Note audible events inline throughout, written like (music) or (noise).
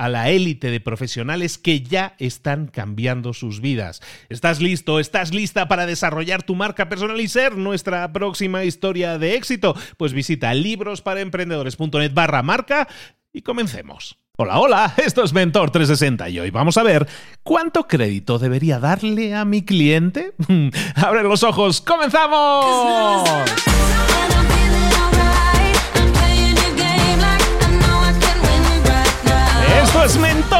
a la élite de profesionales que ya están cambiando sus vidas. ¿Estás listo? ¿Estás lista para desarrollar tu marca personal y ser nuestra próxima historia de éxito? Pues visita librosparaemprendedores.net barra marca y comencemos. Hola, hola, esto es Mentor 360 y hoy vamos a ver cuánto crédito debería darle a mi cliente. (laughs) ¡Abre los ojos! ¡Comenzamos! Esto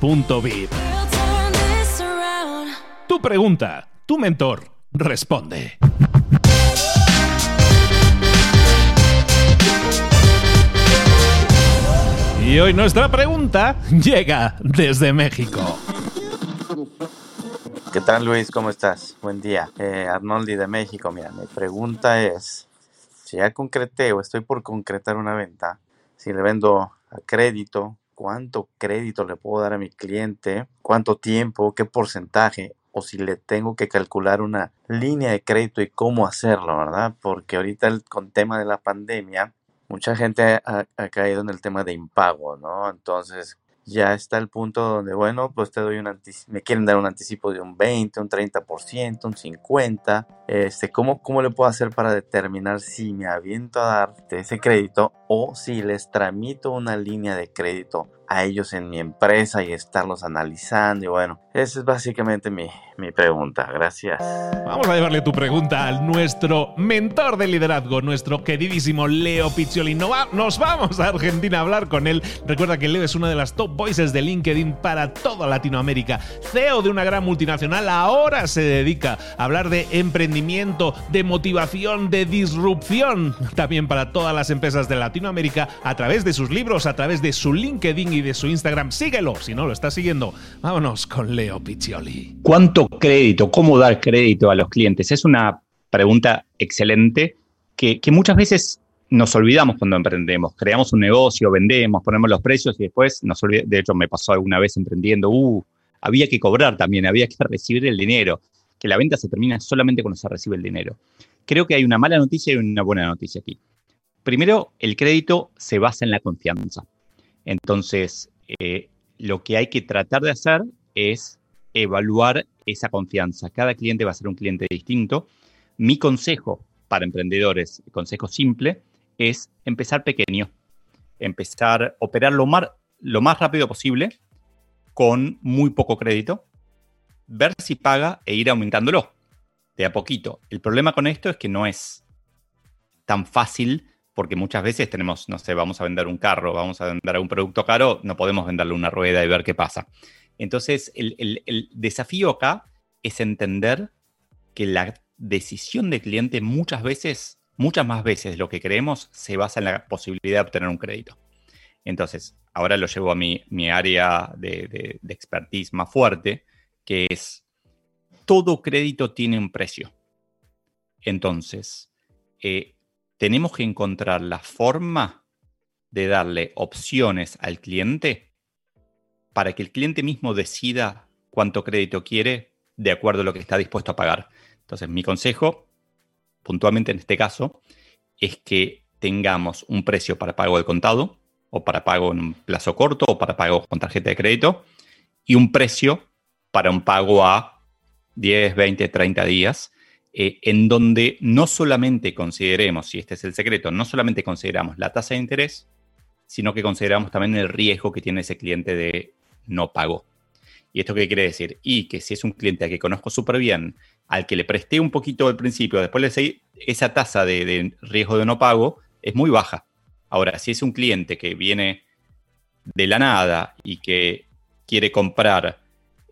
mentor360.vip. Tu pregunta, tu mentor responde. Y hoy nuestra pregunta llega desde México. ¿Qué tal Luis? ¿Cómo estás? Buen día. Eh, Arnoldi de México. Mira, mi pregunta es, si ya concreté o estoy por concretar una venta, si le vendo a crédito cuánto crédito le puedo dar a mi cliente, cuánto tiempo, qué porcentaje, o si le tengo que calcular una línea de crédito y cómo hacerlo, ¿verdad? Porque ahorita el, con tema de la pandemia, mucha gente ha, ha caído en el tema de impago, ¿no? Entonces, ya está el punto donde, bueno, pues te doy un me quieren dar un anticipo de un 20, un 30%, un 50%, este, ¿cómo, ¿cómo le puedo hacer para determinar si me aviento a darte ese crédito o si les tramito una línea de crédito a ellos en mi empresa y estarlos analizando. Y bueno, esa es básicamente mi, mi pregunta. Gracias. Vamos a llevarle tu pregunta a nuestro mentor de liderazgo, nuestro queridísimo Leo Piccioli. nos vamos a Argentina a hablar con él. Recuerda que Leo es una de las top voices de LinkedIn para toda Latinoamérica. CEO de una gran multinacional, ahora se dedica a hablar de emprendimiento, de motivación, de disrupción, también para todas las empresas de Latinoamérica, a través de sus libros, a través de su LinkedIn de su Instagram. Síguelo si no lo estás siguiendo. Vámonos con Leo Piccioli. ¿Cuánto crédito? ¿Cómo dar crédito a los clientes? Es una pregunta excelente que, muchas veces nos olvidamos cuando emprendemos. Creamos un negocio, vendemos, ponemos los precios y después nos olvidamos. De hecho, me pasó alguna vez emprendiendo, uh, había que cobrar también, había que (laughs) recibir el dinero. Que la venta se termina solamente cuando se recibe el dinero. Creo que hay una mala noticia y una buena noticia aquí. Primero, el crédito se basa en la confianza. Entonces, eh, lo que hay que tratar de hacer es evaluar esa confianza. Cada cliente va a ser un cliente distinto. Mi consejo para emprendedores, consejo simple, es empezar pequeño, empezar a operar lo más, lo más rápido posible con muy poco crédito, ver si paga e ir aumentándolo. de a poquito. El problema con esto es que no es tan fácil porque muchas veces tenemos, no sé, vamos a vender un carro, vamos a vender un producto caro, no podemos venderle una rueda y ver qué pasa. Entonces, el, desafío acá es entender que la decisión del cliente muchas veces, muchas más veces de lo que creemos, se basa en la posibilidad de obtener un crédito. Entonces, ahora lo llevo a mi, mi área de, expertise más fuerte, que es todo crédito tiene un precio. Entonces, eh, tenemos que encontrar la forma de darle opciones al cliente para que el cliente mismo decida cuánto crédito quiere de acuerdo a lo que está dispuesto a pagar. Entonces, mi consejo, puntualmente en este caso, es que tengamos un precio para pago de contado, o para pago en un plazo corto o para pago con tarjeta de crédito y un precio para un pago a 10, 20, 30 días, eh, en donde no solamente consideremos, si este es el secreto, no solamente consideramos la tasa de interés, sino que consideramos también el riesgo que tiene ese cliente de no pago. ¿Y esto qué quiere decir? Y que si es un cliente al que conozco súper bien, al que le presté un poquito al principio, después le seguí, esa tasa de riesgo de no pago es muy baja. Ahora, si es un cliente que viene de la nada y que quiere comprar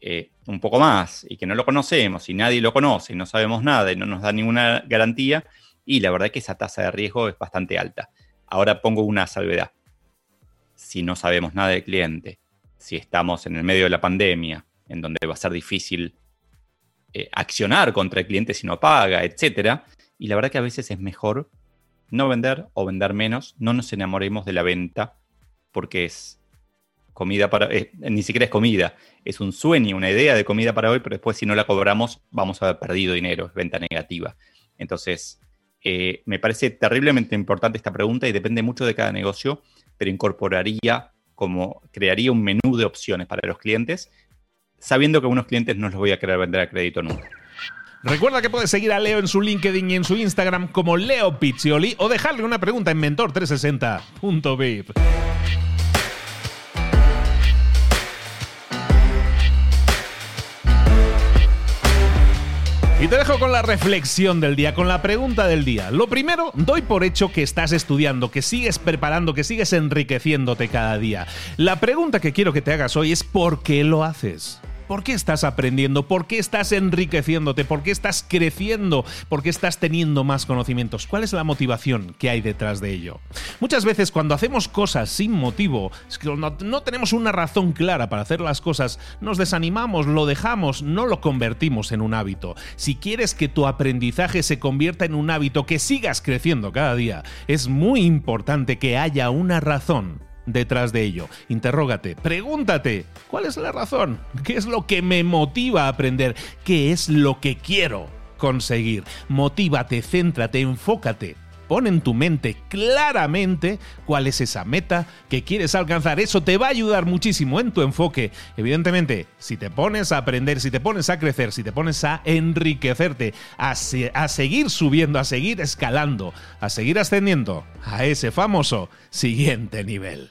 eh, un poco más y que no lo conocemos y nadie lo conoce y no sabemos nada y no nos da ninguna garantía, y la verdad es que esa tasa de riesgo es bastante alta. Ahora pongo una salvedad. Si no sabemos nada del cliente, si estamos en el medio de la pandemia, en donde va a ser difícil eh, accionar contra el cliente si no paga, etc. Y la verdad que a veces es mejor no vender o vender menos, no nos enamoremos de la venta porque es comida para, eh, ni siquiera es comida, es un sueño, una idea de comida para hoy, pero después si no la cobramos vamos a haber perdido dinero, es venta negativa. Entonces, eh, me parece terriblemente importante esta pregunta y depende mucho de cada negocio, pero incorporaría como, crearía un menú de opciones para los clientes, sabiendo que a unos clientes no los voy a querer vender a crédito nunca. Recuerda que puedes seguir a Leo en su LinkedIn y en su Instagram como Leo Pizzioli o dejarle una pregunta en mentor360.vip. Y te dejo con la reflexión del día, con la pregunta del día. Lo primero, doy por hecho que estás estudiando, que sigues preparando, que sigues enriqueciéndote cada día. La pregunta que quiero que te hagas hoy es ¿por qué lo haces? ¿Por qué estás aprendiendo? ¿Por qué estás enriqueciéndote? ¿Por qué estás creciendo? ¿Por qué estás teniendo más conocimientos? ¿Cuál es la motivación que hay detrás de ello? Muchas veces cuando hacemos cosas sin motivo, cuando no tenemos una razón clara para hacer las cosas, nos desanimamos, lo dejamos, no lo convertimos en un hábito. Si quieres que tu aprendizaje se convierta en un hábito, que sigas creciendo cada día, es muy importante que haya una razón detrás de ello. Interrógate, pregúntate, ¿cuál es la razón? ¿Qué es lo que me motiva a aprender? ¿Qué es lo que quiero conseguir? Motívate, céntrate, enfócate Pon en tu mente claramente cuál es esa meta que quieres alcanzar. Eso te va a ayudar muchísimo en tu enfoque. Evidentemente, si te pones a aprender, si te pones a crecer, si te pones a enriquecerte, a, a seguir subiendo, a seguir escalando, a seguir ascendiendo a ese famoso siguiente nivel.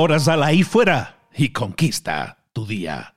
Ahora sal ahí fuera y conquista tu día.